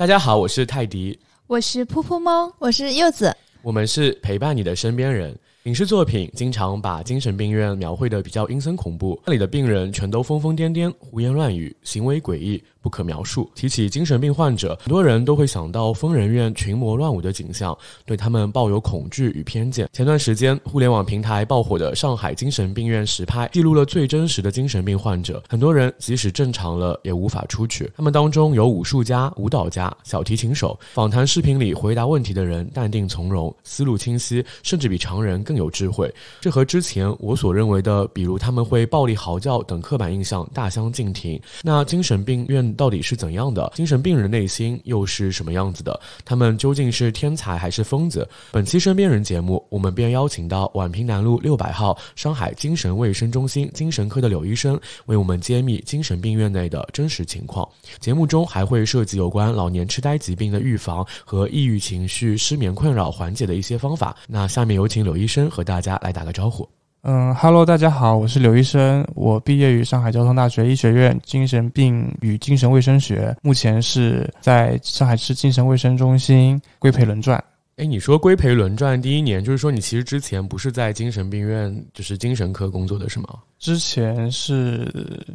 大家好，我是泰迪，我是噗噗猫，我是柚子，我们是陪伴你的身边人。影视作品经常把精神病院描绘的比较阴森恐怖，那里的病人全都疯疯癫癫、胡言乱语，行为诡异。不可描述。提起精神病患者，很多人都会想到疯人院群魔乱舞的景象，对他们抱有恐惧与偏见。前段时间，互联网平台爆火的上海精神病院实拍，记录了最真实的精神病患者。很多人即使正常了，也无法出去。他们当中有武术家、舞蹈家、小提琴手。访谈视频里回答问题的人淡定从容，思路清晰，甚至比常人更有智慧。这和之前我所认为的，比如他们会暴力嚎叫等刻板印象大相径庭。那精神病院。到底是怎样的？精神病人内心又是什么样子的？他们究竟是天才还是疯子？本期身边人节目，我们便邀请到宛平南路六百号上海精神卫生中心精神科的柳医生，为我们揭秘精神病院内的真实情况。节目中还会涉及有关老年痴呆疾病的预防和抑郁情绪、失眠困扰缓解的一些方法。那下面有请柳医生和大家来打个招呼。嗯哈喽，大家好，我是刘医生，我毕业于上海交通大学医学院精神病与精神卫生学，目前是在上海市精神卫生中心规培轮转。哎，你说规培轮转第一年，就是说你其实之前不是在精神病院，就是精神科工作的是吗？之前是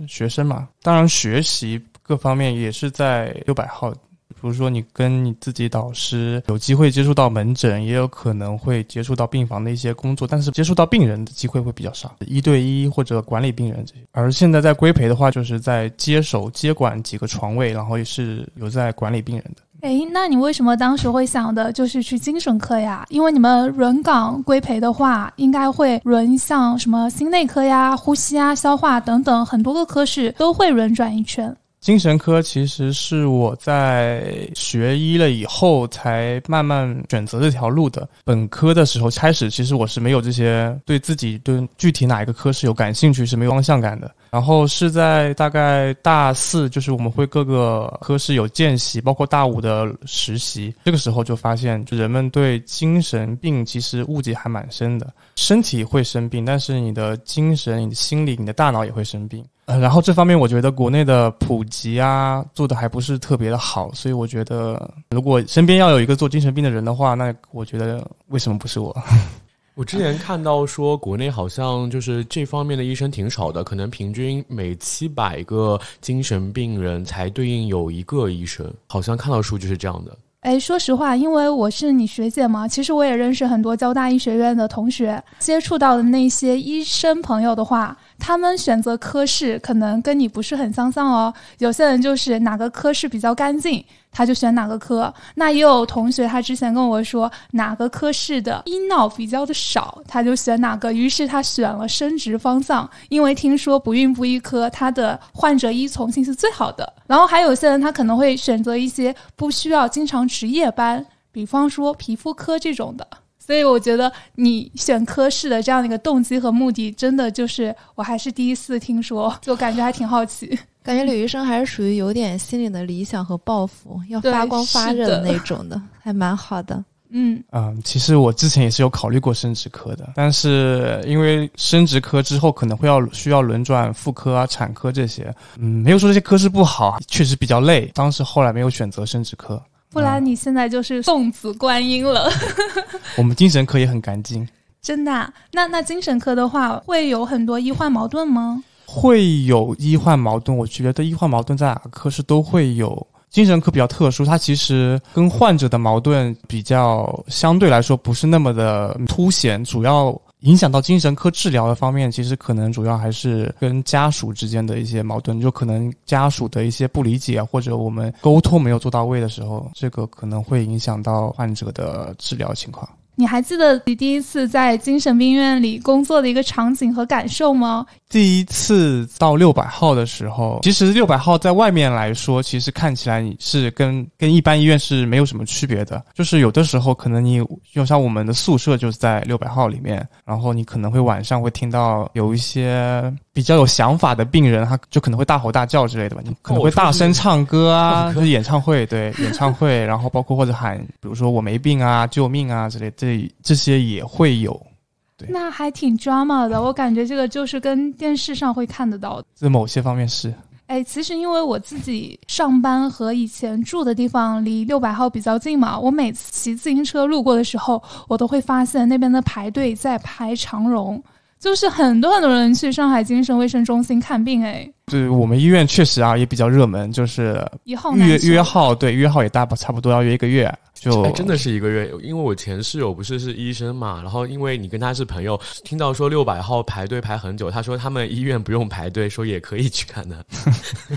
学生嘛，当然学习各方面也是在六百号。比如说，你跟你自己导师有机会接触到门诊，也有可能会接触到病房的一些工作，但是接触到病人的机会会比较少，一对一或者管理病人这些。而现在在规培的话，就是在接手接管几个床位，然后也是有在管理病人的。哎，那你为什么当时会想的就是去精神科呀？因为你们轮岗规培的话，应该会轮像什么心内科呀、呼吸啊、消化等等很多个科室都会轮转一圈。精神科其实是我在学医了以后才慢慢选择这条路的。本科的时候开始，其实我是没有这些对自己对具体哪一个科室有感兴趣是没有方向感的。然后是在大概大四，就是我们会各个科室有见习，包括大五的实习。这个时候就发现，就人们对精神病其实误解还蛮深的。身体会生病，但是你的精神、你的心理、你的大脑也会生病。呃，然后这方面我觉得国内的普及啊做的还不是特别的好，所以我觉得如果身边要有一个做精神病的人的话，那我觉得为什么不是我？我之前看到说国内好像就是这方面的医生挺少的，可能平均每七百个精神病人才对应有一个医生，好像看到数据是这样的。哎，说实话，因为我是你学姐嘛，其实我也认识很多交大医学院的同学，接触到的那些医生朋友的话。他们选择科室可能跟你不是很相像哦。有些人就是哪个科室比较干净，他就选哪个科。那也有同学他之前跟我说，哪个科室的医闹比较的少，他就选哪个。于是他选了生殖方向，因为听说不孕不育科他的患者依从性是最好的。然后还有些人他可能会选择一些不需要经常值夜班，比方说皮肤科这种的。所以我觉得你选科室的这样的一个动机和目的，真的就是我还是第一次听说，就感觉还挺好奇。感觉李医生还是属于有点心里的理想和抱负，要发光发热的那种的，还蛮好的。嗯嗯，其实我之前也是有考虑过生殖科的，但是因为生殖科之后可能会要需要轮转妇科啊、产科这些，嗯，没有说这些科室不好，确实比较累。当时后来没有选择生殖科。不然你现在就是送子观音了。我们精神科也很干净，真的？那那精神科的话，会有很多医患矛盾吗？会有医患矛盾，我觉得医患矛盾在哪个科室都会有。精神科比较特殊，它其实跟患者的矛盾比较相对来说不是那么的凸显，主要。影响到精神科治疗的方面，其实可能主要还是跟家属之间的一些矛盾，就可能家属的一些不理解，或者我们沟通没有做到位的时候，这个可能会影响到患者的治疗情况。你还记得你第一次在精神病院里工作的一个场景和感受吗？第一次到六百号的时候，其实六百号在外面来说，其实看起来你是跟跟一般医院是没有什么区别的。就是有的时候可能你就像我们的宿舍就是在六百号里面，然后你可能会晚上会听到有一些比较有想法的病人，他就可能会大吼大叫之类的吧，你可能会大声唱歌啊，就是演唱会，对演唱会，然后包括或者喊，比如说我没病啊，救命啊之类，这这些也会有。那还挺 drama 的，我感觉这个就是跟电视上会看得到的。在某些方面是，哎，其实因为我自己上班和以前住的地方离六百号比较近嘛，我每次骑自行车路过的时候，我都会发现那边的排队在排长龙，就是很多很多人去上海精神卫生中心看病。哎，对我们医院确实啊也比较热门，就是约约号，对约号也大差不多要约一个月。就真的是一个月，因为我前室友不是是医生嘛，然后因为你跟他是朋友，听到说六百号排队排很久，他说他们医院不用排队，说也可以去看的。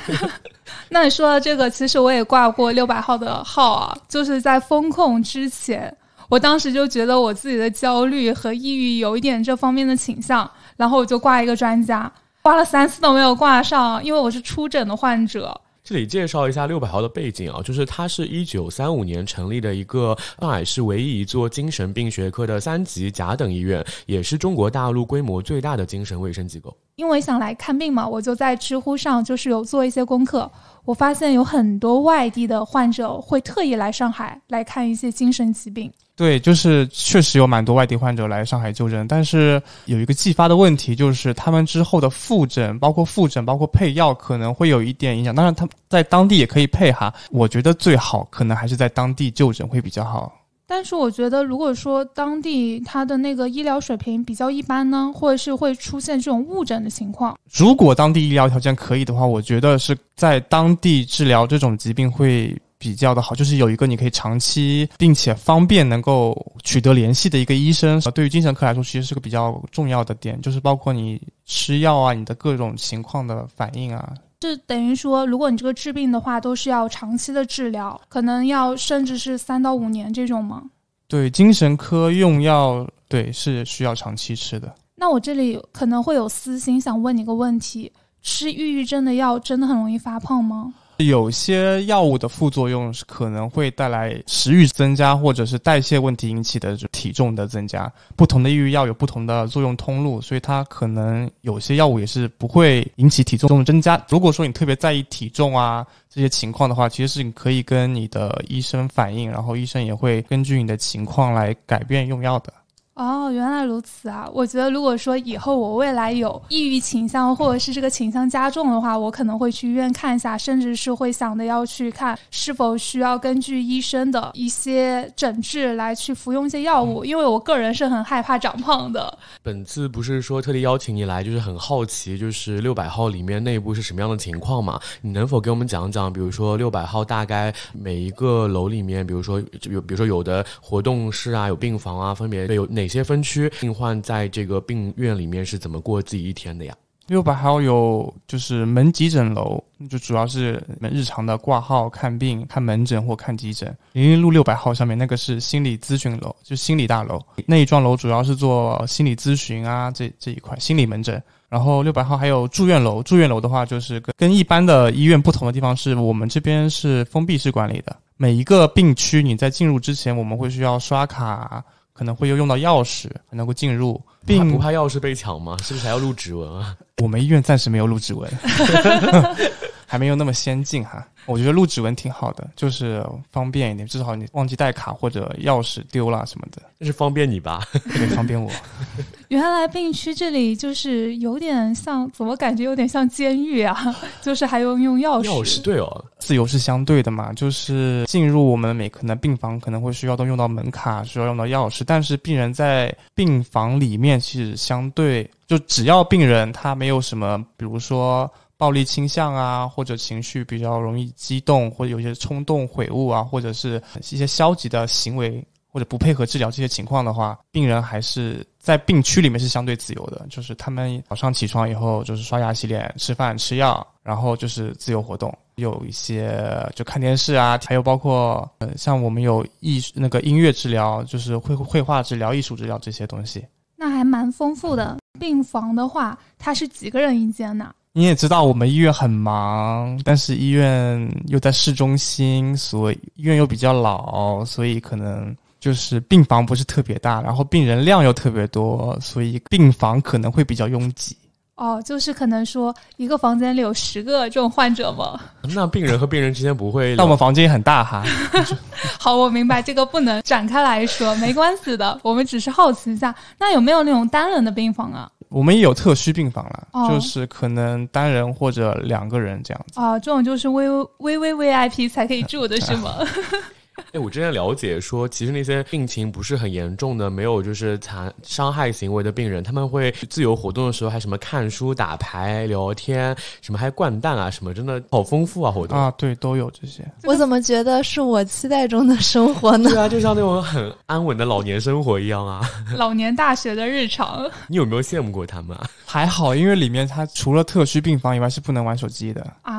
那你说到这个，其实我也挂过六百号的号啊，就是在风控之前，我当时就觉得我自己的焦虑和抑郁有一点这方面的倾向，然后我就挂一个专家，挂了三次都没有挂上，因为我是初诊的患者。这里介绍一下六百号的背景啊，就是它是一九三五年成立的一个上海市唯一一座精神病学科的三级甲等医院，也是中国大陆规模最大的精神卫生机构。因为想来看病嘛，我就在知乎上就是有做一些功课，我发现有很多外地的患者会特意来上海来看一些精神疾病。对，就是确实有蛮多外地患者来上海就诊，但是有一个继发的问题，就是他们之后的复诊，包括复诊，包括配药，可能会有一点影响。当然，他在当地也可以配哈。我觉得最好可能还是在当地就诊会比较好。但是我觉得，如果说当地他的那个医疗水平比较一般呢，或者是会出现这种误诊的情况。如果当地医疗条件可以的话，我觉得是在当地治疗这种疾病会。比较的好，就是有一个你可以长期并且方便能够取得联系的一个医生，对于精神科来说，其实是个比较重要的点，就是包括你吃药啊，你的各种情况的反应啊。这等于说，如果你这个治病的话，都是要长期的治疗，可能要甚至是三到五年这种吗？对，精神科用药，对，是需要长期吃的。那我这里可能会有私心，想问你个问题：吃抑郁症的药真的很容易发胖吗？有些药物的副作用是可能会带来食欲增加，或者是代谢问题引起的体重的增加。不同的抑郁药有不同的作用通路，所以它可能有些药物也是不会引起体重增加。如果说你特别在意体重啊这些情况的话，其实是你可以跟你的医生反映，然后医生也会根据你的情况来改变用药的。哦，原来如此啊！我觉得，如果说以后我未来有抑郁倾向，或者是这个倾向加重的话，我可能会去医院看一下，甚至是会想着要去看是否需要根据医生的一些诊治来去服用一些药物，因为我个人是很害怕长胖的。本次不是说特地邀请你来，就是很好奇，就是六百号里面内部是什么样的情况嘛？你能否给我们讲讲？比如说六百号大概每一个楼里面，比如说有，比如说有的活动室啊，有病房啊，分别有哪？哪些分区病患在这个病院里面是怎么过自己一天的呀？六百号有就是门急诊楼，就主要是日常的挂号、看病、看门诊或看急诊。零零路六百号上面那个是心理咨询楼，就心理大楼那一幢楼主要是做心理咨询啊，这这一块心理门诊。然后六百号还有住院楼，住院楼的话就是跟跟一般的医院不同的地方是我们这边是封闭式管理的，每一个病区你在进入之前我们会需要刷卡。可能会又用到钥匙才能够进入，并不怕钥匙被抢吗？是不是还要录指纹啊？我们医院暂时没有录指纹，还没有那么先进哈。我觉得录指纹挺好的，就是方便一点，至少你忘记带卡或者钥匙丢了什么的，那是方便你吧？对，方便我。原来病区这里就是有点像，怎么感觉有点像监狱啊？就是还用用钥匙？钥匙对哦，自由是相对的嘛，就是进入我们每可能病房可能会需要都用到门卡，需要用到钥匙，但是病人在病房里面其实相对，就只要病人他没有什么，比如说。暴力倾向啊，或者情绪比较容易激动，或者有些冲动、悔悟啊，或者是一些消极的行为，或者不配合治疗这些情况的话，病人还是在病区里面是相对自由的。就是他们早上起床以后，就是刷牙、洗脸、吃饭、吃药，然后就是自由活动。有一些就看电视啊，还有包括呃，像我们有艺那个音乐治疗，就是绘绘画治疗、艺术治疗这些东西。那还蛮丰富的。病房的话，它是几个人一间呢？你也知道我们医院很忙，但是医院又在市中心，所以医院又比较老，所以可能就是病房不是特别大，然后病人量又特别多，所以病房可能会比较拥挤。哦，就是可能说一个房间里有十个这种患者吗？那病人和病人之间不会？那我们房间也很大哈。好，我明白这个不能展开来说，没关系的，我们只是好奇一下，那有没有那种单人的病房啊？我们也有特需病房了，就是可能单人或者两个人这样子。啊，这种就是微微微 VIP 才可以住的是吗？哎，我之前了解说，其实那些病情不是很严重的，没有就是残伤害行为的病人，他们会自由活动的时候还什么看书、打牌、聊天，什么还掼蛋啊，什么真的好丰富啊活动啊，对，都有这些。我怎么觉得是我期待中的生活呢？对啊，就像那种很安稳的老年生活一样啊，老年大学的日常。你有没有羡慕过他们？啊？还好，因为里面它除了特需病房以外是不能玩手机的啊。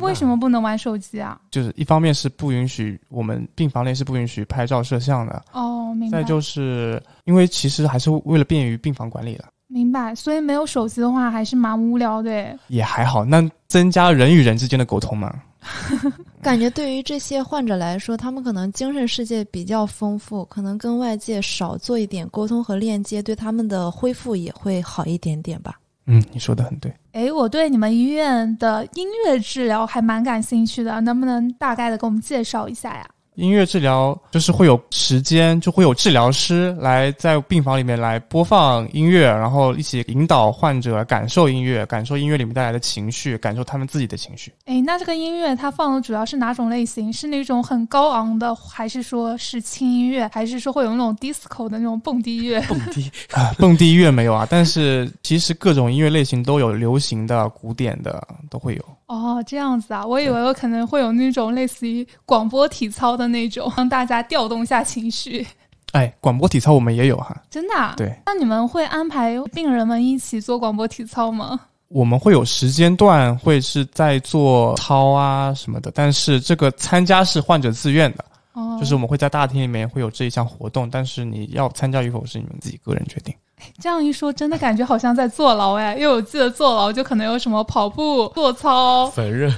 为什么不能玩手机啊？就是一方面是不允许我们病房内是不允许拍照摄像的哦，明白。再就是因为其实还是为了便于病房管理的，明白。所以没有手机的话还是蛮无聊的。也还好，那增加人与人之间的沟通嘛。感觉对于这些患者来说，他们可能精神世界比较丰富，可能跟外界少做一点沟通和链接，对他们的恢复也会好一点点吧。嗯，你说的很对。哎，我对你们医院的音乐治疗还蛮感兴趣的，能不能大概的给我们介绍一下呀？音乐治疗就是会有时间，就会有治疗师来在病房里面来播放音乐，然后一起引导患者感受音乐，感受音乐里面带来的情绪，感受他们自己的情绪。哎，那这个音乐它放的主要是哪种类型？是那种很高昂的，还是说是轻音乐，还是说会有那种 disco 的那种蹦迪乐？蹦迪啊，蹦迪乐没有啊，但是其实各种音乐类型都有，流行的、古典的都会有。哦，这样子啊，我以为我可能会有那种类似于广播体操的那种，让大家调动一下情绪。哎，广播体操我们也有哈，真的？啊？对。那你们会安排病人们一起做广播体操吗？我们会有时间段会是在做操啊什么的，但是这个参加是患者自愿的，哦，就是我们会在大厅里面会有这一项活动，但是你要参加与否是你们自己个人决定。这样一说，真的感觉好像在坐牢哎！因为我记得坐牢就可能有什么跑步、做操、缝纫，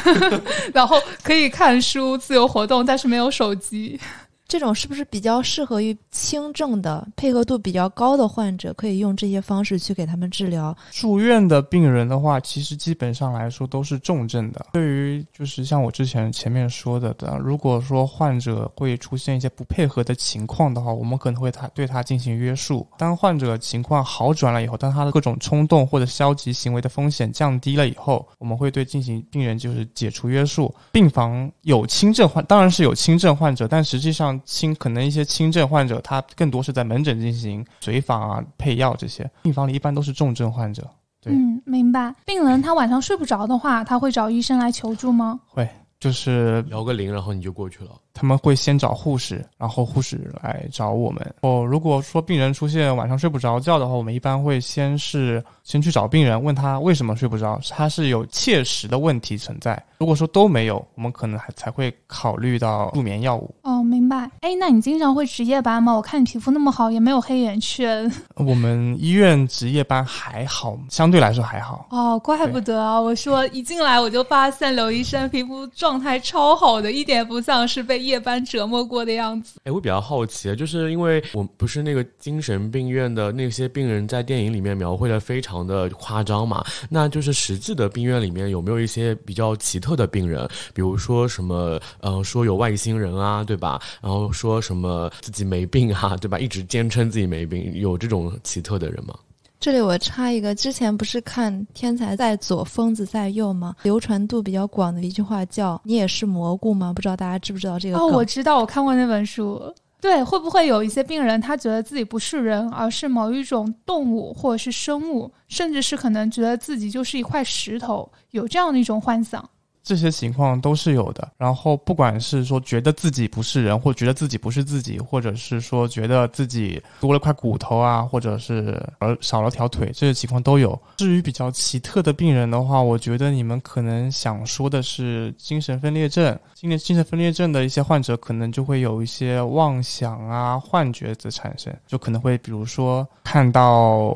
然后可以看书、自由活动，但是没有手机。这种是不是比较适合于轻症的、配合度比较高的患者？可以用这些方式去给他们治疗。住院的病人的话，其实基本上来说都是重症的。对于就是像我之前前面说的的，如果说患者会出现一些不配合的情况的话，我们可能会他对他进行约束。当患者情况好转了以后，当他的各种冲动或者消极行为的风险降低了以后，我们会对进行病人就是解除约束。病房有轻症患，当然是有轻症患者，但实际上。轻可能一些轻症患者，他更多是在门诊进行随访啊、配药这些。病房里一般都是重症患者。嗯，明白。病人他晚上睡不着的话，他会找医生来求助吗？会，就是摇个铃，然后你就过去了。他们会先找护士，然后护士来找我们。哦，如果说病人出现晚上睡不着觉的话，我们一般会先是。先去找病人，问他为什么睡不着，他是有切实的问题存在。如果说都没有，我们可能还才会考虑到助眠药物。哦，明白。哎，那你经常会值夜班吗？我看你皮肤那么好，也没有黑眼圈。我们医院值夜班还好，相对来说还好。哦，怪不得啊！我说一进来我就发现刘医生皮肤状态超好的，一点不像是被夜班折磨过的样子。哎，我比较好奇，就是因为我不是那个精神病院的那些病人，在电影里面描绘的非常。的夸张嘛？那就是实际的病院里面有没有一些比较奇特的病人？比如说什么，呃，说有外星人啊，对吧？然后说什么自己没病啊，对吧？一直坚称自己没病，有这种奇特的人吗？这里我插一个，之前不是看《天才在左，疯子在右》吗？流传度比较广的一句话叫“你也是蘑菇吗？”不知道大家知不知道这个？哦，我知道，我看过那本书。对，会不会有一些病人，他觉得自己不是人，而是某一种动物或者是生物，甚至是可能觉得自己就是一块石头，有这样的一种幻想。这些情况都是有的，然后不管是说觉得自己不是人，或觉得自己不是自己，或者是说觉得自己多了块骨头啊，或者是而少了条腿，这些情况都有。至于比较奇特的病人的话，我觉得你们可能想说的是精神分裂症。精神精神分裂症的一些患者可能就会有一些妄想啊、幻觉的产生，就可能会比如说看到。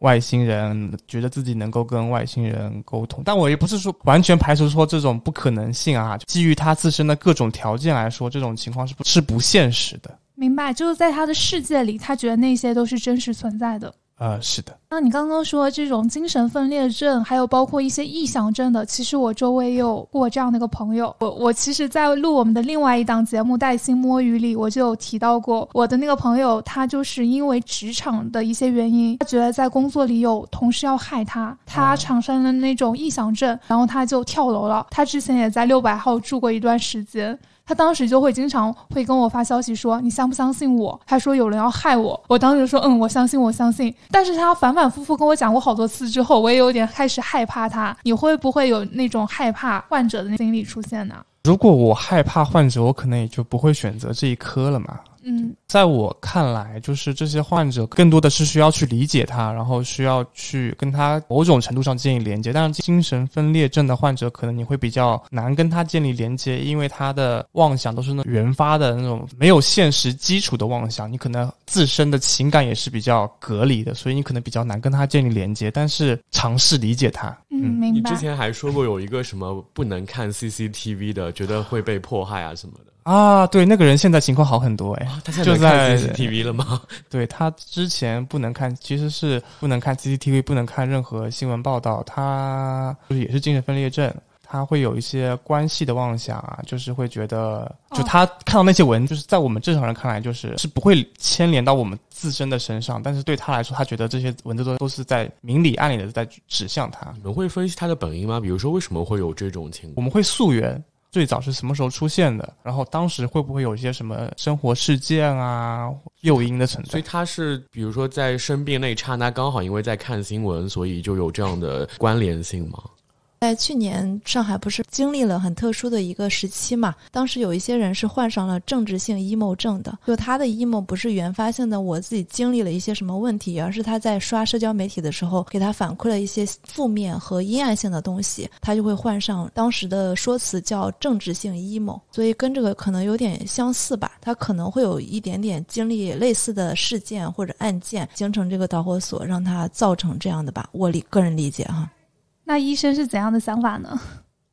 外星人觉得自己能够跟外星人沟通，但我也不是说完全排除说这种不可能性啊。基于他自身的各种条件来说，这种情况是不是不现实的。明白，就是在他的世界里，他觉得那些都是真实存在的。呃，是的。那你刚刚说这种精神分裂症，还有包括一些臆想症的，其实我周围也有过这样的一个朋友。我我其实，在录我们的另外一档节目《带薪摸鱼》里，我就有提到过我的那个朋友，他就是因为职场的一些原因，他觉得在工作里有同事要害他，他产生了那种臆想症，然后他就跳楼了。他之前也在六百号住过一段时间。他当时就会经常会跟我发消息说：“你相不相信我？”他说有人要害我。我当时说：“嗯，我相信，我相信。”但是他反反复复跟我讲过好多次之后，我也有点开始害怕他。你会不会有那种害怕患者的心理出现呢？如果我害怕患者，我可能也就不会选择这一科了嘛。嗯，在我看来，就是这些患者更多的是需要去理解他，然后需要去跟他某种程度上建立连接。但是精神分裂症的患者，可能你会比较难跟他建立连接，因为他的妄想都是那原发的那种没有现实基础的妄想，你可能自身的情感也是比较隔离的，所以你可能比较难跟他建立连接。但是尝试理解他，嗯，明白。你之前还说过有一个什么不能看 CCTV 的，觉得会被迫害啊什么的。啊，对，那个人现在情况好很多哎，他现在看 CCTV 了吗？对他之前不能看，其实是不能看 CCTV，不能看任何新闻报道。他就是也是精神分裂症，他会有一些关系的妄想啊，就是会觉得，就他看到那些文，就是在我们正常人看来，就是是不会牵连到我们自身的身上，但是对他来说，他觉得这些文字都都是在明里暗里的在指向他。你们会分析他的本因吗？比如说为什么会有这种情况？我们会溯源。最早是什么时候出现的？然后当时会不会有一些什么生活事件啊诱因的存在？所以他是比如说在生病那一刹那，刚好因为在看新闻，所以就有这样的关联性吗？在去年，上海不是经历了很特殊的一个时期嘛？当时有一些人是患上了政治性 emo 症的，就他的 emo 不是原发性的，我自己经历了一些什么问题，而是他在刷社交媒体的时候，给他反馈了一些负面和阴暗性的东西，他就会患上当时的说辞叫政治性 emo，所以跟这个可能有点相似吧？他可能会有一点点经历类似的事件或者案件，形成这个导火索，让他造成这样的吧？我理个人理解哈。那医生是怎样的想法呢？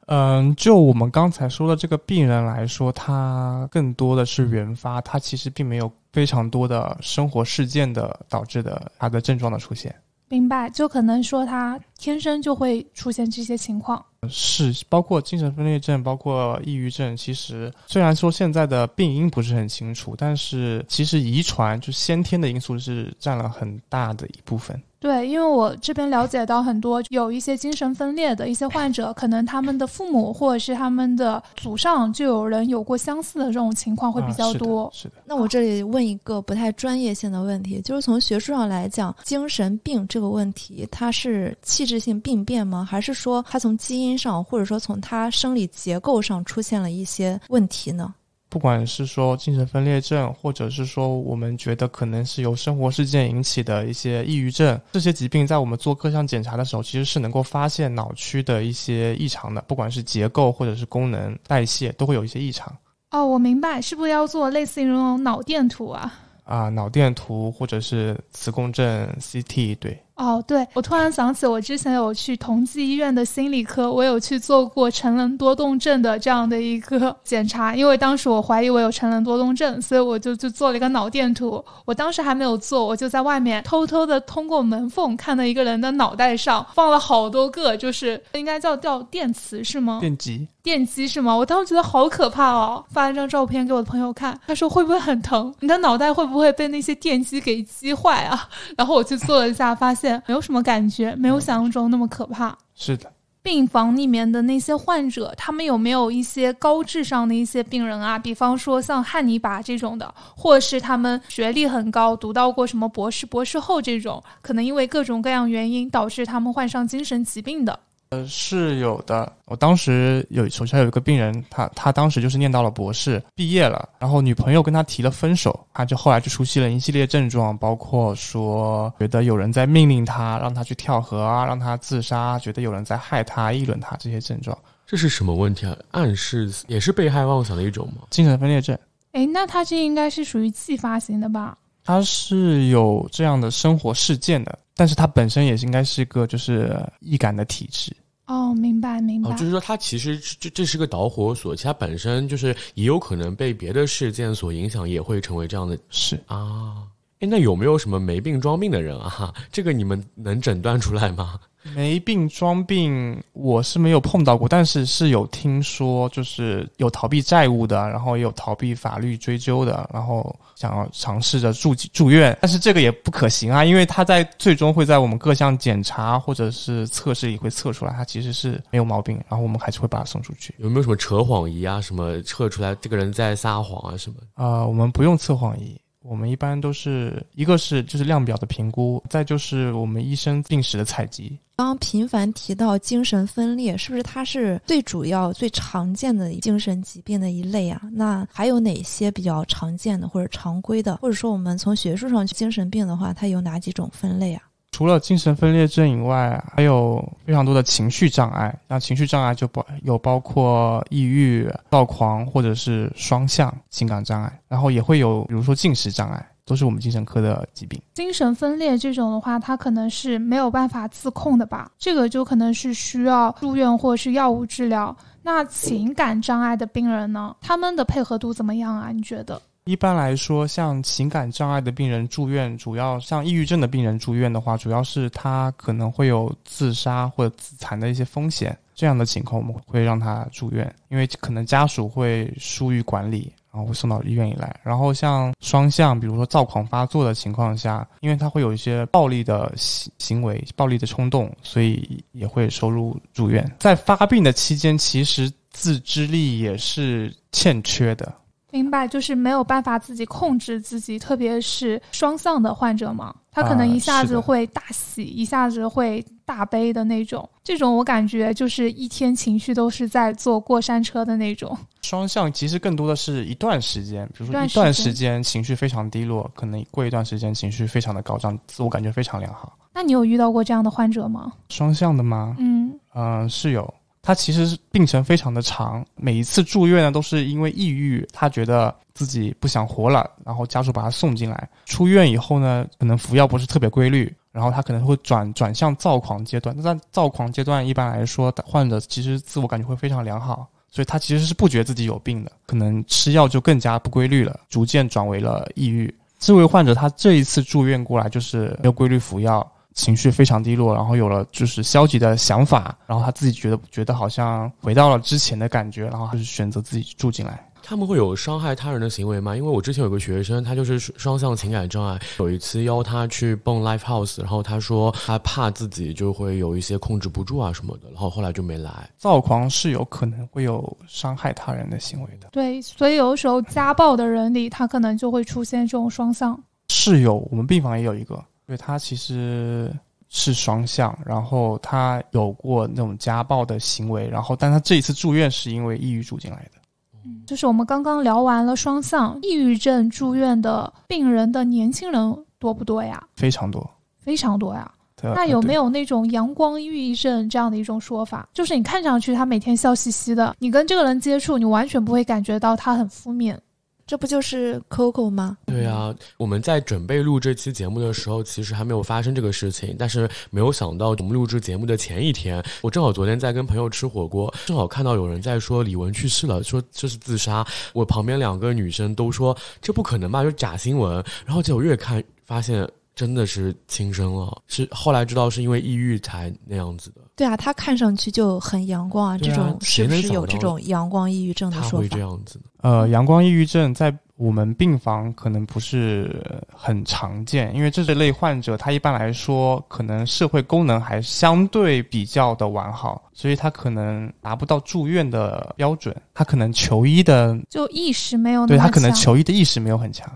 嗯，就我们刚才说的这个病人来说，他更多的是原发，他其实并没有非常多的生活事件的导致的他的症状的出现。明白，就可能说他天生就会出现这些情况。是，包括精神分裂症，包括抑郁症。其实虽然说现在的病因不是很清楚，但是其实遗传就先天的因素是占了很大的一部分。对，因为我这边了解到很多有一些精神分裂的一些患者，可能他们的父母或者是他们的祖上就有人有过相似的这种情况会比较多。是的。那我这里问一个不太专业性的问题，就是从学术上来讲，精神病这个问题，它是器质性病变吗？还是说它从基因上，或者说从它生理结构上出现了一些问题呢？不管是说精神分裂症，或者是说我们觉得可能是由生活事件引起的一些抑郁症，这些疾病在我们做各项检查的时候，其实是能够发现脑区的一些异常的，不管是结构或者是功能、代谢，都会有一些异常。哦，我明白，是不是要做类似于那种脑电图啊？啊，脑电图或者是磁共振 CT，对。哦，对，我突然想起，我之前有去同济医院的心理科，我有去做过成人多动症的这样的一个 检查，因为当时我怀疑我有成人多动症，所以我就就做了一个脑电图。我当时还没有做，我就在外面偷偷的通过门缝看到一个人的脑袋上放了好多个，就是应该叫叫电磁是吗？电极。电击是吗？我当时觉得好可怕哦，发了张照片给我的朋友看，他说会不会很疼？你的脑袋会不会被那些电击给击坏啊？然后我去做了一下，发现没有什么感觉，没有想象中那么可怕。是的，病房里面的那些患者，他们有没有一些高智商的一些病人啊？比方说像汉尼拔这种的，或是他们学历很高，读到过什么博士、博士后这种，可能因为各种各样原因导致他们患上精神疾病的。呃，是有的。我当时有手下有一个病人，他他当时就是念到了博士，毕业了，然后女朋友跟他提了分手，他就后来就出现了一系列症状，包括说觉得有人在命令他，让他去跳河啊，让他自杀，觉得有人在害他、议论他这些症状。这是什么问题啊？暗示也是被害妄想的一种吗？精神分裂症。哎，那他这应该是属于继发型的吧？他是有这样的生活事件的。但是它本身也是应该是一个就是易感的体质哦，明白明白。哦，就是说它其实这这是个导火索，其实它本身就是也有可能被别的事件所影响，也会成为这样的。是啊，哎，那有没有什么没病装病的人啊？这个你们能诊断出来吗？没病装病，我是没有碰到过，但是是有听说，就是有逃避债务的，然后也有逃避法律追究的，然后想要尝试着住住院，但是这个也不可行啊，因为他在最终会在我们各项检查或者是测试里会测出来，他其实是没有毛病，然后我们还是会把他送出去。有没有什么测谎仪啊？什么测出来这个人在撒谎啊？什么？啊，我们不用测谎仪。我们一般都是一个是就是量表的评估，再就是我们医生定时的采集。刚频繁提到精神分裂，是不是它是最主要、最常见的精神疾病的一类啊？那还有哪些比较常见的或者常规的，或者说我们从学术上去精神病的话，它有哪几种分类啊？除了精神分裂症以外，还有非常多的情绪障碍。那情绪障碍就包有包括抑郁、躁狂或者是双向情感障碍，然后也会有比如说进食障碍，都是我们精神科的疾病。精神分裂这种的话，它可能是没有办法自控的吧？这个就可能是需要住院或是药物治疗。那情感障碍的病人呢？他们的配合度怎么样啊？你觉得？一般来说，像情感障碍的病人住院，主要像抑郁症的病人住院的话，主要是他可能会有自杀或者自残的一些风险。这样的情况，我们会让他住院，因为可能家属会疏于管理，然后会送到医院里来。然后像双向，比如说躁狂发作的情况下，因为他会有一些暴力的行行为、暴力的冲动，所以也会收入住院。在发病的期间，其实自制力也是欠缺的。明白，就是没有办法自己控制自己，特别是双向的患者嘛，他可能一下子会大喜，一下子会大悲的那种。这种我感觉就是一天情绪都是在坐过山车的那种。双向其实更多的是一段时间，比如说一段时间情绪非常低落，可能过一段时间情绪非常的高涨，自我感觉非常良好。那你有遇到过这样的患者吗？双向的吗？嗯嗯，是有。他其实是病程非常的长，每一次住院呢都是因为抑郁，他觉得自己不想活了，然后家属把他送进来。出院以后呢，可能服药不是特别规律，然后他可能会转转向躁狂阶段。那在躁狂阶段，一般来说患者其实自我感觉会非常良好，所以他其实是不觉得自己有病的，可能吃药就更加不规律了，逐渐转为了抑郁。这位患者他这一次住院过来就是没有规律服药。情绪非常低落，然后有了就是消极的想法，然后他自己觉得觉得好像回到了之前的感觉，然后就是选择自己住进来。他们会有伤害他人的行为吗？因为我之前有个学生，他就是双向情感障碍，有一次邀他去蹦 live house，然后他说他怕自己就会有一些控制不住啊什么的，然后后来就没来。躁狂是有可能会有伤害他人的行为的。对，所以有的时候家暴的人里，他可能就会出现这种双向。室友，我们病房也有一个。因为他其实是双向，然后他有过那种家暴的行为，然后但他这一次住院是因为抑郁住进来的。嗯，就是我们刚刚聊完了双向抑郁症住院的病人的年轻人多不多呀？非常多，非常多呀。那有没有那种阳光抑郁症这样的一种说法？就是你看上去他每天笑嘻嘻的，你跟这个人接触，你完全不会感觉到他很负面。这不就是 Coco 吗？对啊，我们在准备录这期节目的时候，其实还没有发生这个事情。但是没有想到，我们录制节目的前一天，我正好昨天在跟朋友吃火锅，正好看到有人在说李玟去世了，说这是自杀。我旁边两个女生都说这不可能吧，就假新闻。然后结果越看发现。真的是轻生了，是后来知道是因为抑郁才那样子的。对啊，他看上去就很阳光啊，这种是不是有这种阳光抑郁症的说法？会这样子？呃，阳光抑郁症在我们病房可能不是很常见，因为这类患者他一般来说可能社会功能还相对比较的完好，所以他可能达不到住院的标准，他可能求医的就意识没有对他可能求医的意识没有很强。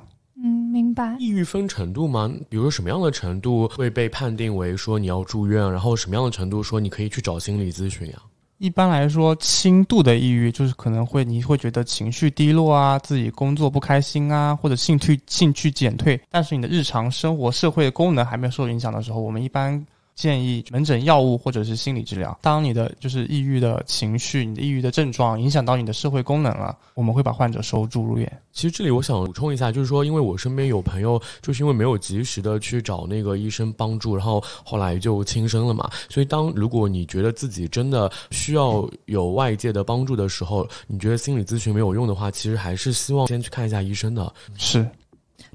嗯，明白。抑郁分程度吗？比如说什么样的程度会被判定为说你要住院，然后什么样的程度说你可以去找心理咨询呀？一般来说，轻度的抑郁就是可能会你会觉得情绪低落啊，自己工作不开心啊，或者兴趣兴趣减退，但是你的日常生活、社会的功能还没有受影响的时候，我们一般。建议门诊药物或者是心理治疗。当你的就是抑郁的情绪、你的抑郁的症状影响到你的社会功能了，我们会把患者收住入院。其实这里我想补充一下，就是说，因为我身边有朋友就是因为没有及时的去找那个医生帮助，然后后来就轻生了嘛。所以，当如果你觉得自己真的需要有外界的帮助的时候，你觉得心理咨询没有用的话，其实还是希望先去看一下医生的。是。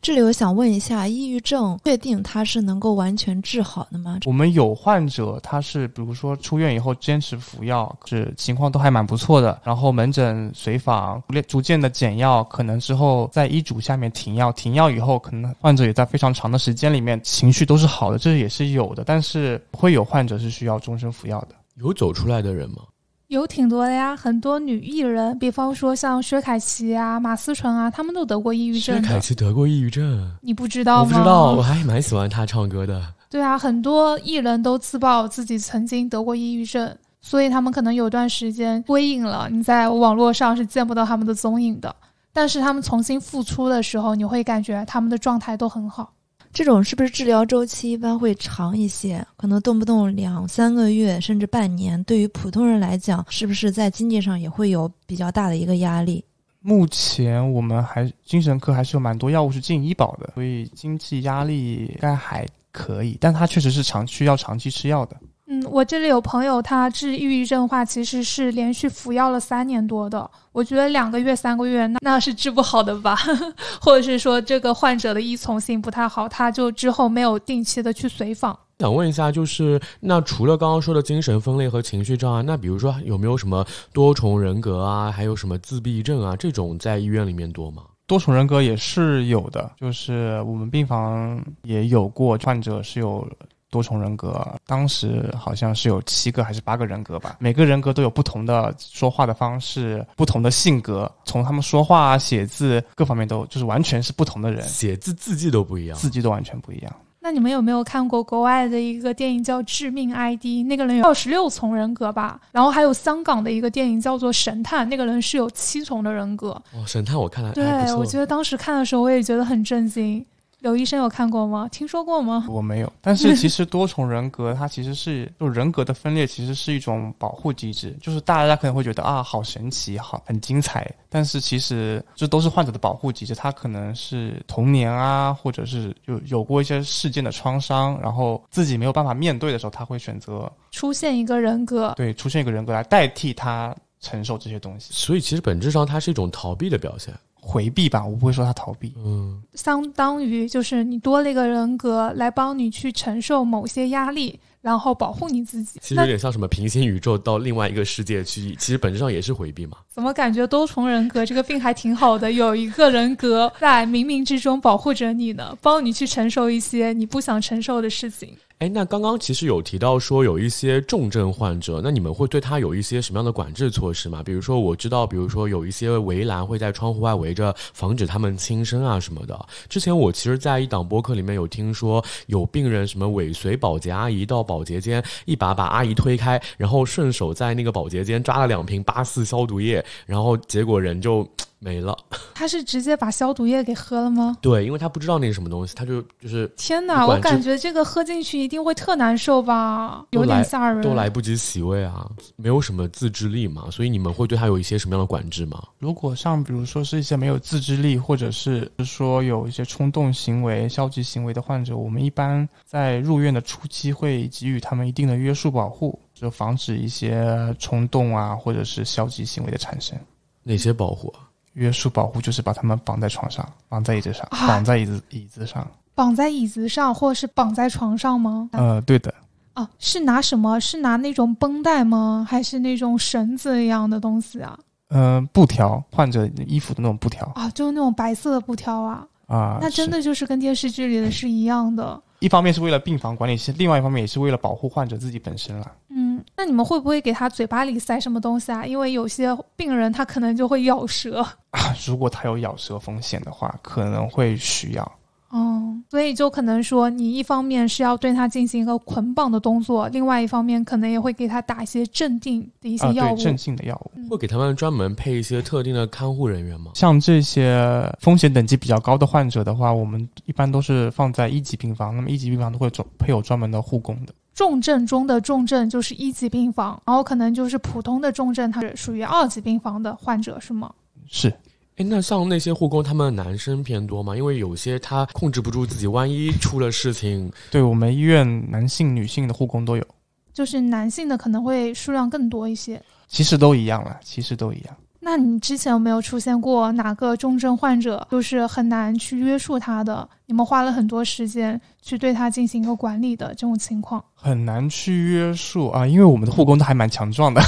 这里我想问一下，抑郁症确定它是能够完全治好的吗？我们有患者，他是比如说出院以后坚持服药，是情况都还蛮不错的。然后门诊随访，逐渐的减药，可能之后在医嘱下面停药，停药以后，可能患者也在非常长的时间里面情绪都是好的，这也是有的。但是会有患者是需要终身服药的。有走出来的人吗？有挺多的呀，很多女艺人，比方说像薛凯琪啊、马思纯啊，他们都得过抑郁症。薛凯琪得过抑郁症，你不知道吗？我不知道，我还蛮喜欢她唱歌的。对啊，很多艺人都自曝自己曾经得过抑郁症，所以他们可能有段时间归隐了，你在网络上是见不到他们的踪影的。但是他们重新复出的时候，你会感觉他们的状态都很好。这种是不是治疗周期一般会长一些？可能动不动两三个月，甚至半年。对于普通人来讲，是不是在经济上也会有比较大的一个压力？目前我们还精神科还是有蛮多药物是进医保的，所以经济压力应该还可以。但它确实是长需要长期吃药的。嗯，我这里有朋友，他治抑郁症的话，其实是连续服药了三年多的。我觉得两个月、三个月那那是治不好的吧，或者是说这个患者的依从性不太好，他就之后没有定期的去随访。想问一下，就是那除了刚刚说的精神分裂和情绪障碍，那比如说有没有什么多重人格啊，还有什么自闭症啊这种在医院里面多吗？多重人格也是有的，就是我们病房也有过患者是有。多重人格，当时好像是有七个还是八个人格吧？每个人格都有不同的说话的方式，不同的性格，从他们说话、写字各方面都就是完全是不同的人，写字字迹都不一样，字迹都完全不一样。那你们有没有看过国外的一个电影叫《致命 ID》？那个人有二十六重人格吧？然后还有香港的一个电影叫做《神探》，那个人是有七重的人格。哦，神探我看了，对我觉得当时看的时候我也觉得很震惊。刘医生有看过吗？听说过吗？我没有。但是其实多重人格它其实是就人格的分裂，其实是一种保护机制。就是大家可能会觉得啊，好神奇，好很精彩。但是其实这都是患者的保护机制。他可能是童年啊，或者是有有过一些事件的创伤，然后自己没有办法面对的时候，他会选择出现一个人格，对，出现一个人格来代替他承受这些东西。所以其实本质上它是一种逃避的表现。回避吧，我不会说他逃避。嗯，相当于就是你多了一个人格来帮你去承受某些压力，然后保护你自己。其实有点像什么平行宇宙到另外一个世界去，其实本质上也是回避嘛。怎么感觉多重人格这个病还挺好的？有一个人格在冥冥之中保护着你呢，帮你去承受一些你不想承受的事情。哎，那刚刚其实有提到说有一些重症患者，那你们会对他有一些什么样的管制措施吗？比如说我知道，比如说有一些围栏会在窗户外围着，防止他们轻生啊什么的。之前我其实，在一档播客里面有听说，有病人什么尾随保洁阿姨到保洁间，一把把阿姨推开，然后顺手在那个保洁间抓了两瓶八四消毒液，然后结果人就。没了，他是直接把消毒液给喝了吗？对，因为他不知道那是什么东西，他就就是天哪！我感觉这个喝进去一定会特难受吧，有点吓人，都来不及洗胃啊，没有什么自制力嘛，所以你们会对他有一些什么样的管制吗？如果像比如说是一些没有自制力，或者是说有一些冲动行为、消极行为的患者，我们一般在入院的初期会给予他们一定的约束保护，就防止一些冲动啊或者是消极行为的产生。哪些保护？约束保护就是把他们绑在床上，绑在椅子上，绑在椅子椅子上，绑在椅子上，或者是绑在床上吗？呃，对的。啊，是拿什么？是拿那种绷带吗？还是那种绳子一样的东西啊？嗯，布条，换着衣服的那种布条啊，就是那种白色的布条啊。啊，那真的就是跟电视剧里的是一样的。一方面是为了病房管理，是另外一方面也是为了保护患者自己本身了。嗯，那你们会不会给他嘴巴里塞什么东西啊？因为有些病人他可能就会咬舌啊。如果他有咬舌风险的话，可能会需要。哦，所以就可能说，你一方面是要对他进行一个捆绑的动作，另外一方面可能也会给他打一些镇定的一些药物，镇静的药物。会给他们专门配一些特定的看护人员吗？像这些风险等级比较高的患者的话，我们一般都是放在一级病房。那么一级病房都会专配有专门的护工的。重症中的重症就是一级病房，然后可能就是普通的重症，它是属于二级病房的患者，是吗？是。哎，那像那些护工，他们男生偏多吗？因为有些他控制不住自己，万一出了事情，对我们医院男性、女性的护工都有，就是男性的可能会数量更多一些。其实都一样了，其实都一样。那你之前有没有出现过哪个重症患者就是很难去约束他的？你们花了很多时间去对他进行一个管理的这种情况？很难去约束啊，因为我们的护工都还蛮强壮的，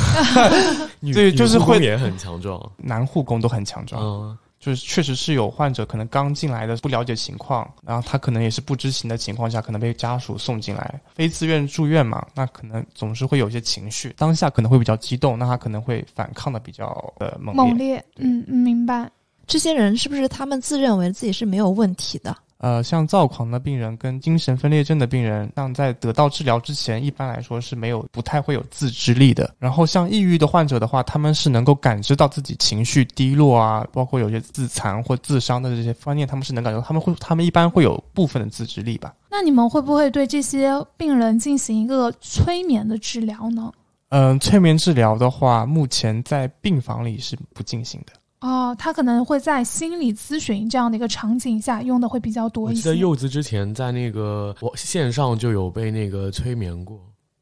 女 对 就是会女护工也很强壮。男护工都很强壮。嗯，就是确实是有患者可能刚进来的不了解情况，然后他可能也是不知情的情况下，可能被家属送进来，非自愿住院嘛，那可能总是会有一些情绪，当下可能会比较激动，那他可能会反抗的比较呃猛烈。猛烈，嗯，嗯明白。这些人是不是他们自认为自己是没有问题的？呃，像躁狂的病人跟精神分裂症的病人，像在得到治疗之前，一般来说是没有不太会有自制力的。然后像抑郁的患者的话，他们是能够感知到自己情绪低落啊，包括有些自残或自伤的这些观念，他们是能感觉到，他们会他们一般会有部分的自制力吧。那你们会不会对这些病人进行一个催眠的治疗呢？嗯，催眠治疗的话，目前在病房里是不进行的。哦，他可能会在心理咨询这样的一个场景下用的会比较多一些。我记得柚子之前在那个我线上就有被那个催眠过，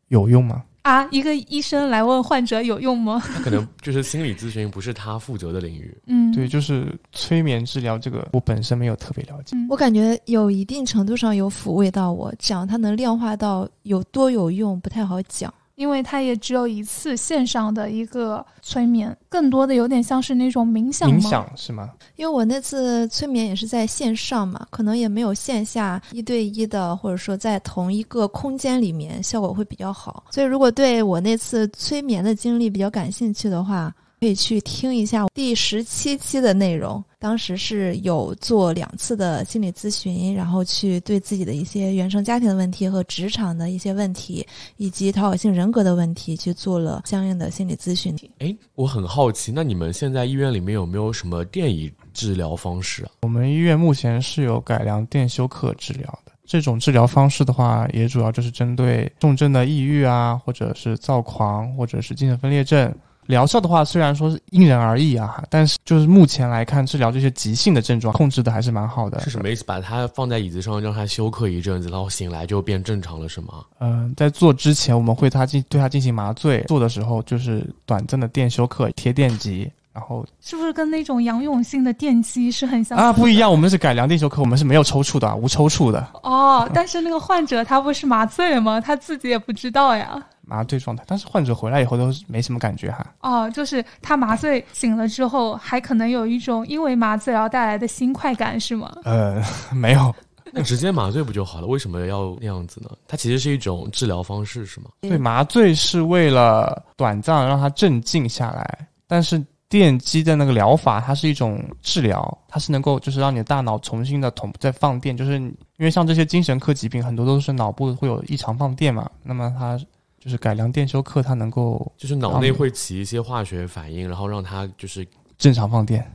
有用吗？啊，一个医生来问患者有用吗？他可能就是心理咨询不是他负责的领域。嗯，对，就是催眠治疗这个，我本身没有特别了解。嗯我感觉有一定程度上有抚慰到我，讲它能量化到有多有用不太好讲。因为它也只有一次线上的一个催眠，更多的有点像是那种冥想吗冥想是吗？因为我那次催眠也是在线上嘛，可能也没有线下一对一的，或者说在同一个空间里面效果会比较好。所以如果对我那次催眠的经历比较感兴趣的话，可以去听一下第十七期的内容。当时是有做两次的心理咨询，然后去对自己的一些原生家庭的问题和职场的一些问题，以及讨好性人格的问题，去做了相应的心理咨询。哎，我很好奇，那你们现在医院里面有没有什么电椅治疗方式啊？我们医院目前是有改良电休克治疗的。这种治疗方式的话，也主要就是针对重症的抑郁啊，或者是躁狂，或者是精神分裂症。疗效的话，虽然说是因人而异啊，但是就是目前来看，治疗这些急性的症状控制的还是蛮好的。是什么意思？把它放在椅子上，让它休克一阵子，然后醒来就变正常了，是吗？嗯、在做之前，我们会他进对他进行麻醉，做的时候就是短暂的电休克，贴电极，然后是不是跟那种杨永信的电击是很像？啊不一样，我们是改良电休克，我们是没有抽搐的啊，无抽搐的哦，但是那个患者他不是麻醉吗？他自己也不知道呀。麻醉状态，但是患者回来以后都没什么感觉哈。哦，就是他麻醉醒了之后，还可能有一种因为麻醉然后带来的新快感，是吗？呃，没有，那直接麻醉不就好了？为什么要那样子呢？它其实是一种治疗方式，是吗？对，麻醉是为了短暂让他镇静下来，但是电击的那个疗法，它是一种治疗，它是能够就是让你的大脑重新的同再放电，就是因为像这些精神科疾病，很多都是脑部会有异常放电嘛，那么它就是改良电休克，它能够就是脑内会起一些化学反应，然后让它就是正常放电。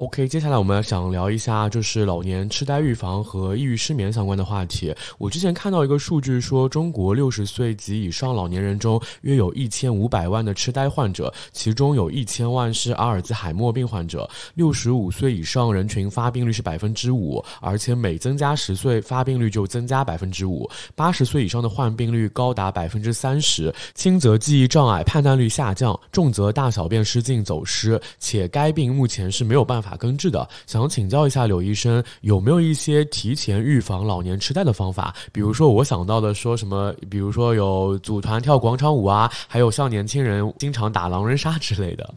，OK，接下来我们想聊一下就是老年痴呆预防和抑郁失眠相关的话题。我之前看到一个数据说，中国六十岁及以上老年人中约有一千五百万的痴呆患者，其中有一千万是阿尔兹海默病患者。六十五岁以上人群发病率是百分之五，而且每增加十岁，发病率就增加百分之五。八十岁以上的患病率高达百分之三十，轻则记忆障碍、判断力下降，重则大小便失禁、走失，且该病目前是没有办法根治的。想请教一下柳医生，有没有一些提前预防老年痴呆的方法？比如说我想到的说什么，比如说有组团跳广场舞啊，还有像年轻人经常打狼人杀之类的。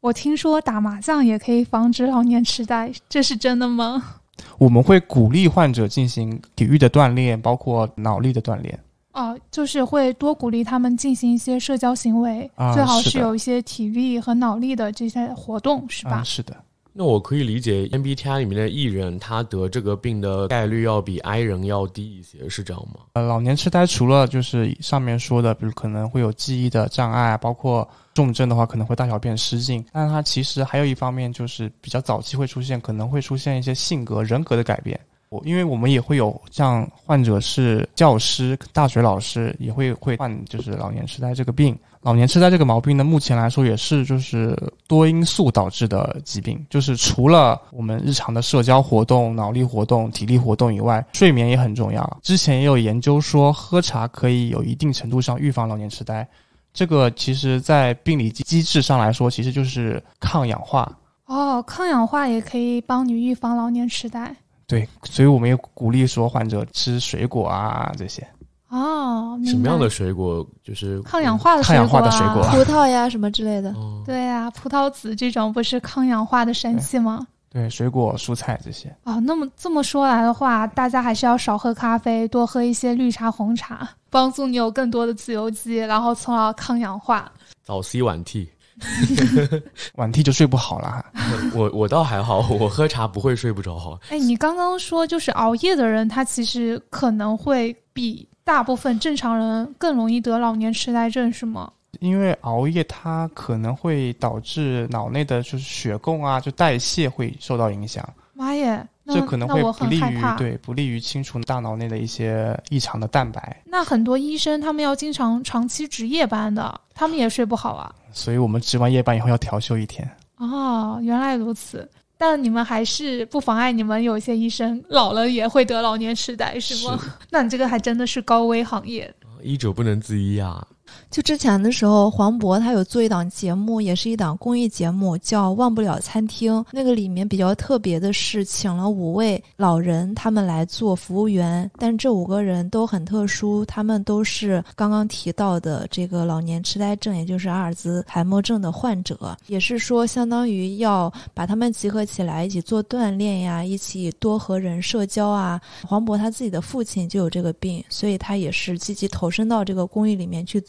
我听说打麻将也可以防止老年痴呆，这是真的吗？我们会鼓励患者进行体育的锻炼，包括脑力的锻炼。哦，就是会多鼓励他们进行一些社交行为，啊最好是有一些体力和脑力的这些活动，是吧？嗯，是的。那我可以理解 MBTI 里面的 E 人，他得这个病的概率要比 I 人要低一些，是这样吗？呃，老年痴呆除了就是上面说的，比如可能会有记忆的障碍，包括重症的话可能会大小便失禁，但是它其实还有一方面就是比较早期会出现，可能会出现一些性格、人格的改变。我因为我们也会有像患者是教师、大学老师，也会会患就是老年痴呆这个病。老年痴呆这个毛病呢，目前来说也是就是多因素导致的疾病，就是除了我们日常的社交活动、脑力活动、体力活动以外，睡眠也很重要。之前也有研究说，喝茶可以有一定程度上预防老年痴呆。这个其实，在病理机机制上来说，其实就是抗氧化。哦，抗氧化也可以帮你预防老年痴呆。对，所以我们也鼓励说患者吃水果啊这些。哦，什么样的水果就是抗氧化的抗氧化的水果啊？葡萄呀什么之类的。哦对啊，葡萄籽这种不是抗氧化的神器吗？对，水果、蔬菜这些。哦，那么这么说来的话，大家还是要少喝咖啡，多喝一些绿茶、红茶，帮助你有更多的自由基，然后从而抗氧化。早 C 晚 T，晚 T 就睡不好了。我我倒还好，我喝茶不会睡不着。哎，你刚刚说就是熬夜的人，他其实可能会比大部分正常人更容易得老年痴呆症，是吗？因为熬夜它可能会导致脑内的就是血供啊，就代谢会受到影响，妈耶，那这可能会那我不利于很害怕。对不利于清除大脑内的一些异常的蛋白。那很多医生他们要经常长期值夜班的，他们也睡不好啊。所以我们值完夜班以后要调休一天。哦，原来如此。但你们还是不妨碍你们有一些医生老了也会得老年痴呆，是吗？那你这个还真的是高危行业。医者不能自医啊！就之前的时候，黄渤他有做一档节目，也是一档公益节目，叫《忘不了餐厅》。那个里面比较特别的是，请了五位老人，他们来做服务员。但这五个人都很特殊，他们都是刚刚提到的这个老年痴呆症，也就是阿尔兹海默症的患者。也是说，相当于要把他们集合起来，一起做锻炼呀，一起多和人社交啊。黄渤他自己的父亲就有这个病，所以他也是积极投身到这个公益里面去。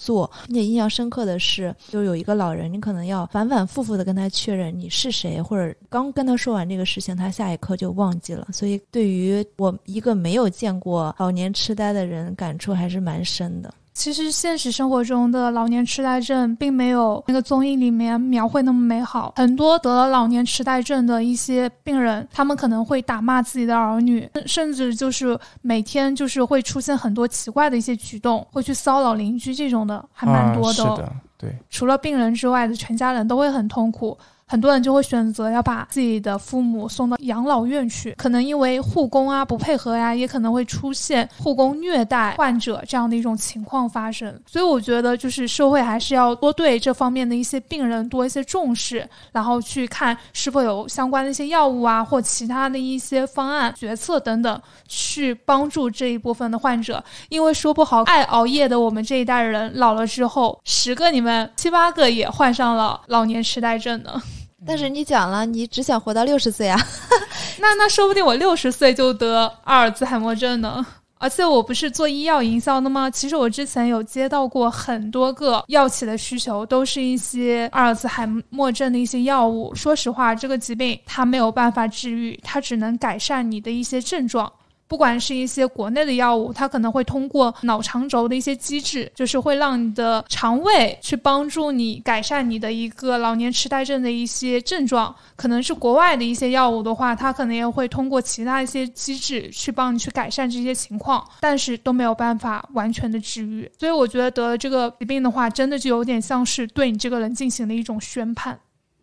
并且印象深刻的是，就有一个老人，你可能要反反复复的跟他确认你是谁，或者刚跟他说完这个事情，他下一刻就忘记了。所以对于我一个没有见过老年痴呆的人，感触还是蛮深的。其实现实生活中的老年痴呆症并没有那个综艺里面描绘那么美好。很多得了老年痴呆症的一些病人，他们可能会打骂自己的儿女，甚至就是每天就是会出现很多奇怪的一些举动，会去骚扰邻居这种的，还蛮多的。啊、是的，对。除了病人之外的全家人都会很痛苦。很多人就会选择要把自己的父母送到养老院去，可能因为护工啊不配合呀，也可能会出现护工虐待患者这样的一种情况发生。所以我觉得，就是社会还是要多对这方面的一些病人多一些重视，然后去看是否有相关的一些药物啊或其他的一些方案、决策等等，去帮助这一部分的患者。因为说不好，爱熬夜的我们这一代人老了之后，十个你们七八个也患上了老年痴呆症呢。但是你讲了，你只想活到六十岁啊？那那说不定我六十岁就得阿尔兹海默症呢。而且我不是做医药营销的吗？其实我之前有接到过很多个药企的需求，都是一些阿尔兹海默症的一些药物。说实话，这个疾病它没有办法治愈，它只能改善你的一些症状。不管是一些国内的药物，它可能会通过脑肠轴的一些机制，就是会让你的肠胃去帮助你改善你的一个老年痴呆症的一些症状。可能是国外的一些药物的话，它可能也会通过其他一些机制去帮你去改善这些情况，但是都没有办法完全的治愈。所以我觉得得了这个疾病的话，真的就有点像是对你这个人进行了一种宣判。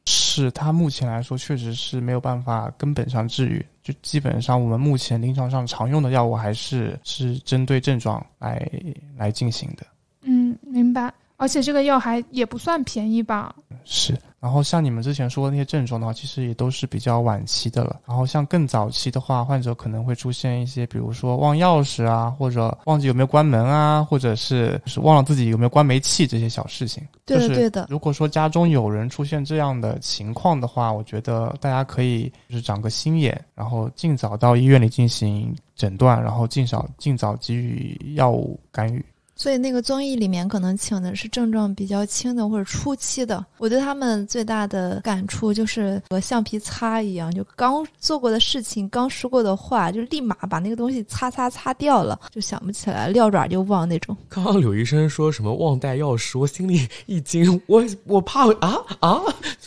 是他目前来说确实是没有办法根本上治愈，就基本上我们目前临床上常用的药物还是是针对症状来来进行的。嗯，明白。而且这个药还也不算便宜吧？是。然后像你们之前说的那些症状的话，其实也都是比较晚期的了。然后像更早期的话，患者可能会出现一些，比如说忘钥匙啊，或者忘记有没有关门啊，或者是是忘了自己有没有关煤气这些小事情。对的，就是、对的。如果说家中有人出现这样的情况的话，我觉得大家可以就是长个心眼，然后尽早到医院里进行诊断，然后尽早尽早给予药物干预。所以那个综艺里面可能请的是症状比较轻的或者初期的。我对他们最大的感触就是和橡皮擦一样，就刚做过的事情、刚说过的话，就立马把那个东西擦擦擦掉了，就想不起来，撂爪就忘那种。刚刚柳医生说什么忘带钥匙，我心里一惊，我我怕啊啊，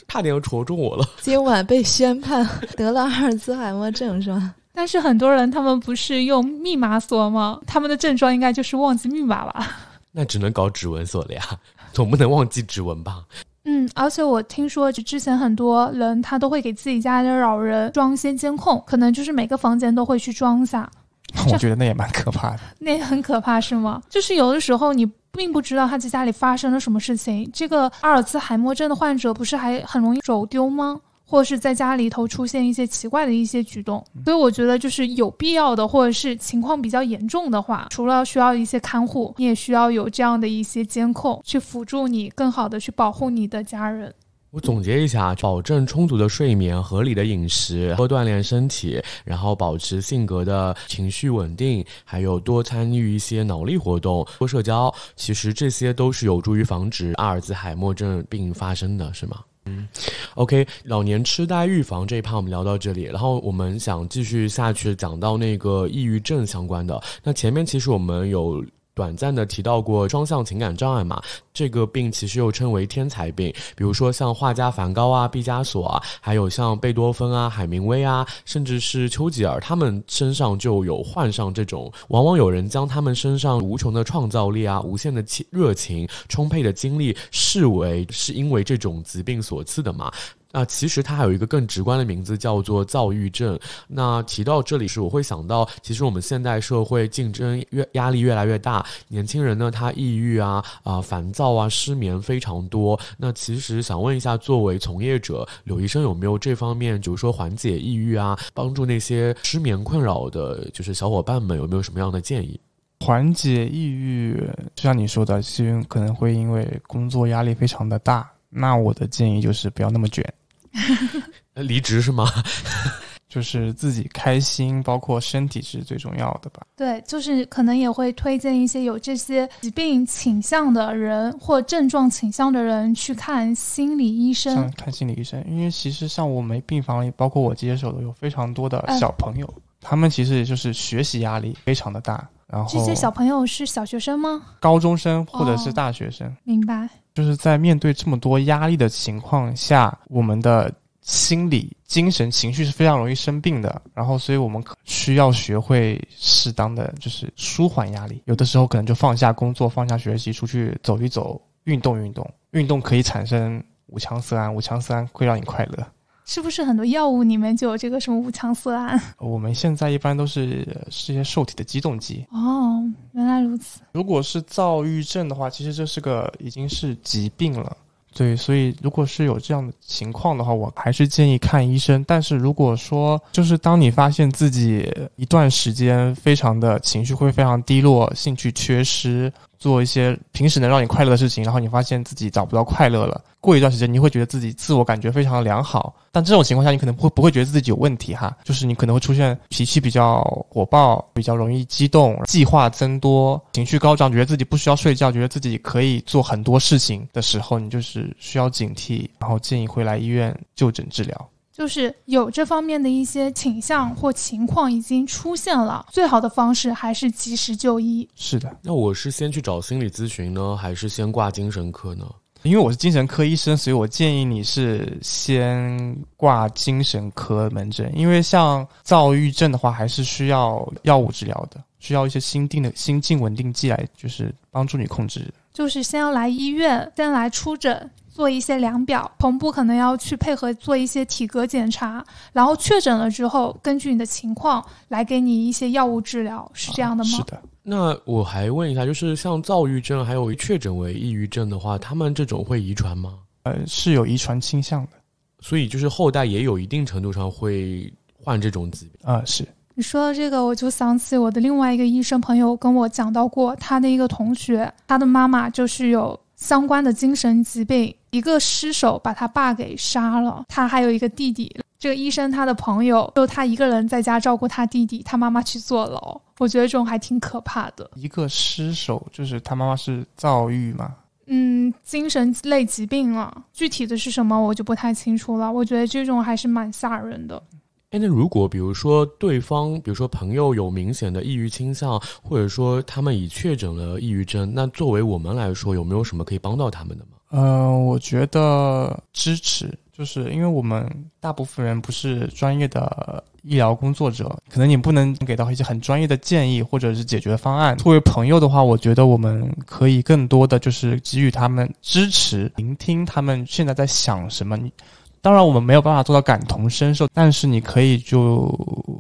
差点要戳中我了。今晚被宣判得了阿尔兹海默症是吧？但是很多人他们不是用密码锁吗？他们的症状应该就是忘记密码吧？那只能搞指纹锁了呀，总不能忘记指纹吧？嗯，而且我听说，就之前很多人他都会给自己家的老人装一些监控，可能就是每个房间都会去装一下。我觉得那也蛮可怕的。那也很可怕是吗？就是有的时候你并不知道他在家里发生了什么事情。这个阿尔茨海默症的患者不是还很容易走丢吗？或者是在家里头出现一些奇怪的一些举动，所以我觉得就是有必要的，或者是情况比较严重的话，除了需要一些看护，你也需要有这样的一些监控，去辅助你更好的去保护你的家人。我总结一下：保证充足的睡眠、合理的饮食、多锻炼身体，然后保持性格的情绪稳定，还有多参与一些脑力活动、多社交，其实这些都是有助于防止阿尔兹海默症病发生的，是吗？嗯，OK，老年痴呆预防这一趴我们聊到这里，然后我们想继续下去讲到那个抑郁症相关的。那前面其实我们有。短暂的提到过双向情感障碍嘛，这个病其实又称为天才病。比如说像画家梵高啊、毕加索啊，还有像贝多芬啊、海明威啊，甚至是丘吉尔，他们身上就有患上这种。往往有人将他们身上无穷的创造力啊、无限的热情、充沛的精力视为是因为这种疾病所赐的嘛。那其实它还有一个更直观的名字，叫做躁郁症。那提到这里时，我会想到，其实我们现代社会竞争越压力越来越大，年轻人呢，他抑郁啊啊烦躁啊失眠非常多。那其实想问一下，作为从业者，柳医生有没有这方面，比如说缓解抑郁啊，帮助那些失眠困扰的，就是小伙伴们有没有什么样的建议？缓解抑郁，就像你说的，其实可能会因为工作压力非常的大。那我的建议就是不要那么卷，离职是吗？就是自己开心，包括身体是最重要的吧。对，就是可能也会推荐一些有这些疾病倾向的人或症状倾向的人去看心理医生。看心理医生，因为其实像我们病房里，包括我接手的有非常多的小朋友，他们其实也就是学习压力非常的大。然后这些小朋友是小学生吗？高中生或者是大学生？明白。就是在面对这么多压力的情况下，我们的心理、精神、情绪是非常容易生病的。然后，所以我们需要学会适当的就是舒缓压力。有的时候可能就放下工作，放下学习，出去走一走，运动运动。运动可以产生五羟色胺，五羟色胺会让你快乐。是不是很多药物里面就有这个什么五羟色胺？我们现在一般都是是一些受体的激动剂。哦，原来如此。如果是躁郁症的话，其实这是个已经是疾病了。对，所以如果是有这样的情况的话，我还是建议看医生。但是如果说就是当你发现自己一段时间非常的情绪会非常低落，兴趣缺失。做一些平时能让你快乐的事情，然后你发现自己找不到快乐了。过一段时间，你会觉得自己自我感觉非常的良好，但这种情况下，你可能会不会觉得自己有问题哈？就是你可能会出现脾气比较火爆，比较容易激动，计划增多，情绪高涨，觉得自己不需要睡觉，觉得自己可以做很多事情的时候，你就是需要警惕，然后建议会来医院就诊治疗。就是有这方面的一些倾向或情况已经出现了，最好的方式还是及时就医。是的，那我是先去找心理咨询呢，还是先挂精神科呢？因为我是精神科医生，所以我建议你是先挂精神科门诊。因为像躁郁症的话，还是需要药物治疗的，需要一些心定的心境稳定剂来，就是帮助你控制。就是先要来医院，先来出诊。做一些量表，同步可能要去配合做一些体格检查，然后确诊了之后，根据你的情况来给你一些药物治疗，是这样的吗？是的。那我还问一下，就是像躁郁症，还有确诊为抑郁症的话，他们这种会遗传吗？呃，是有遗传倾向的，所以就是后代也有一定程度上会患这种疾病啊。是你说的这个，我就想起我的另外一个医生朋友跟我讲到过，他的一个同学，他的妈妈就是有相关的精神疾病。一个失手把他爸给杀了，他还有一个弟弟。这个医生他的朋友就他一个人在家照顾他弟弟，他妈妈去坐牢。我觉得这种还挺可怕的。一个失手就是他妈妈是躁郁吗？嗯，精神类疾病了，具体的是什么我就不太清楚了。我觉得这种还是蛮吓人的。哎，那如果比如说对方，比如说朋友有明显的抑郁倾向，或者说他们已确诊了抑郁症，那作为我们来说，有没有什么可以帮到他们的吗？嗯，我觉得支持，就是因为我们大部分人不是专业的医疗工作者，可能你不能给到一些很专业的建议或者是解决方案。作为朋友的话，我觉得我们可以更多的就是给予他们支持，聆听他们现在在想什么。当然，我们没有办法做到感同身受，但是你可以就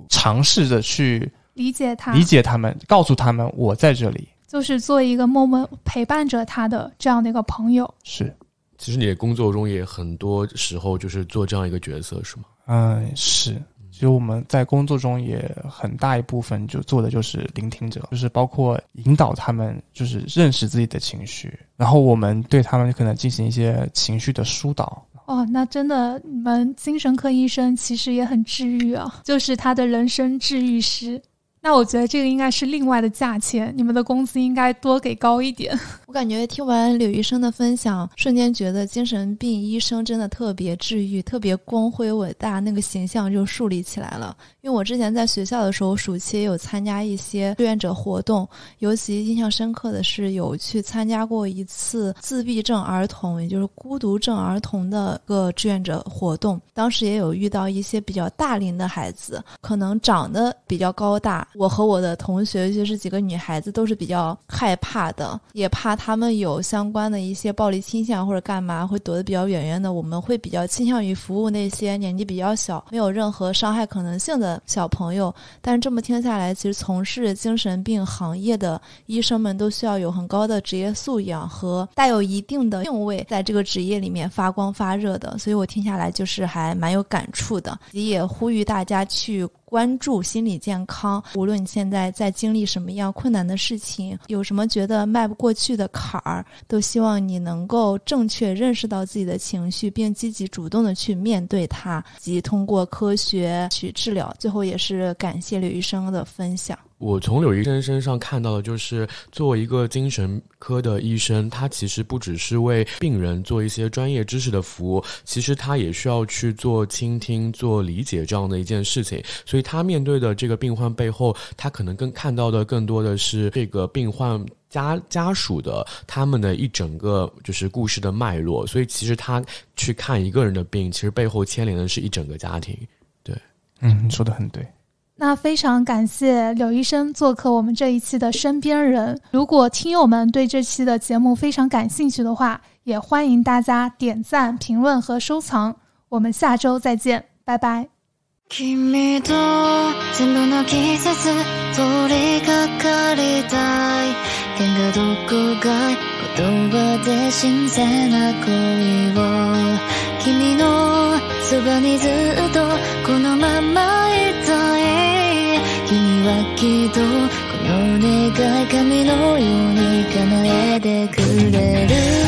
尝试着去理解他，理解他们，告诉他们我在这里，就是做一个默默陪伴着他的这样的一个朋友。是，其实你的工作中也很多时候就是做这样一个角色，是吗？嗯，是。其实我们在工作中也很大一部分就做的就是聆听者，就是包括引导他们，就是认识自己的情绪，然后我们对他们可能进行一些情绪的疏导。哦，那真的，你们精神科医生其实也很治愈啊，就是他的人生治愈师。那我觉得这个应该是另外的价钱，你们的工资应该多给高一点。我感觉听完柳医生的分享，瞬间觉得精神病医生真的特别治愈，特别光辉伟大，那个形象就树立起来了。因为我之前在学校的时候，暑期也有参加一些志愿者活动，尤其印象深刻的是有去参加过一次自闭症儿童，也就是孤独症儿童的个志愿者活动。当时也有遇到一些比较大龄的孩子，可能长得比较高大。我和我的同学，尤其是几个女孩子，都是比较害怕的，也怕他们有相关的一些暴力倾向或者干嘛，会躲得比较远远的。我们会比较倾向于服务那些年纪比较小、没有任何伤害可能性的小朋友。但是这么听下来，其实从事精神病行业的医生们都需要有很高的职业素养和带有一定的定位，在这个职业里面发光发热的。所以我听下来就是还蛮有感触的，也呼吁大家去。关注心理健康，无论你现在在经历什么样困难的事情，有什么觉得迈不过去的坎儿，都希望你能够正确认识到自己的情绪，并积极主动的去面对它，及通过科学去治疗。最后，也是感谢刘医生的分享。我从柳医生身上看到的，就是作为一个精神科的医生，他其实不只是为病人做一些专业知识的服务，其实他也需要去做倾听、做理解这样的一件事情。所以他面对的这个病患背后，他可能更看到的更多的是这个病患家家属的他们的一整个就是故事的脉络。所以其实他去看一个人的病，其实背后牵连的是一整个家庭。对，嗯，你说的很对。那非常感谢柳医生做客我们这一期的身边人。如果听友们对这期的节目非常感兴趣的话，也欢迎大家点赞、评论和收藏。我们下周再见，拜拜。はきっとこの願い神のように叶えてくれる。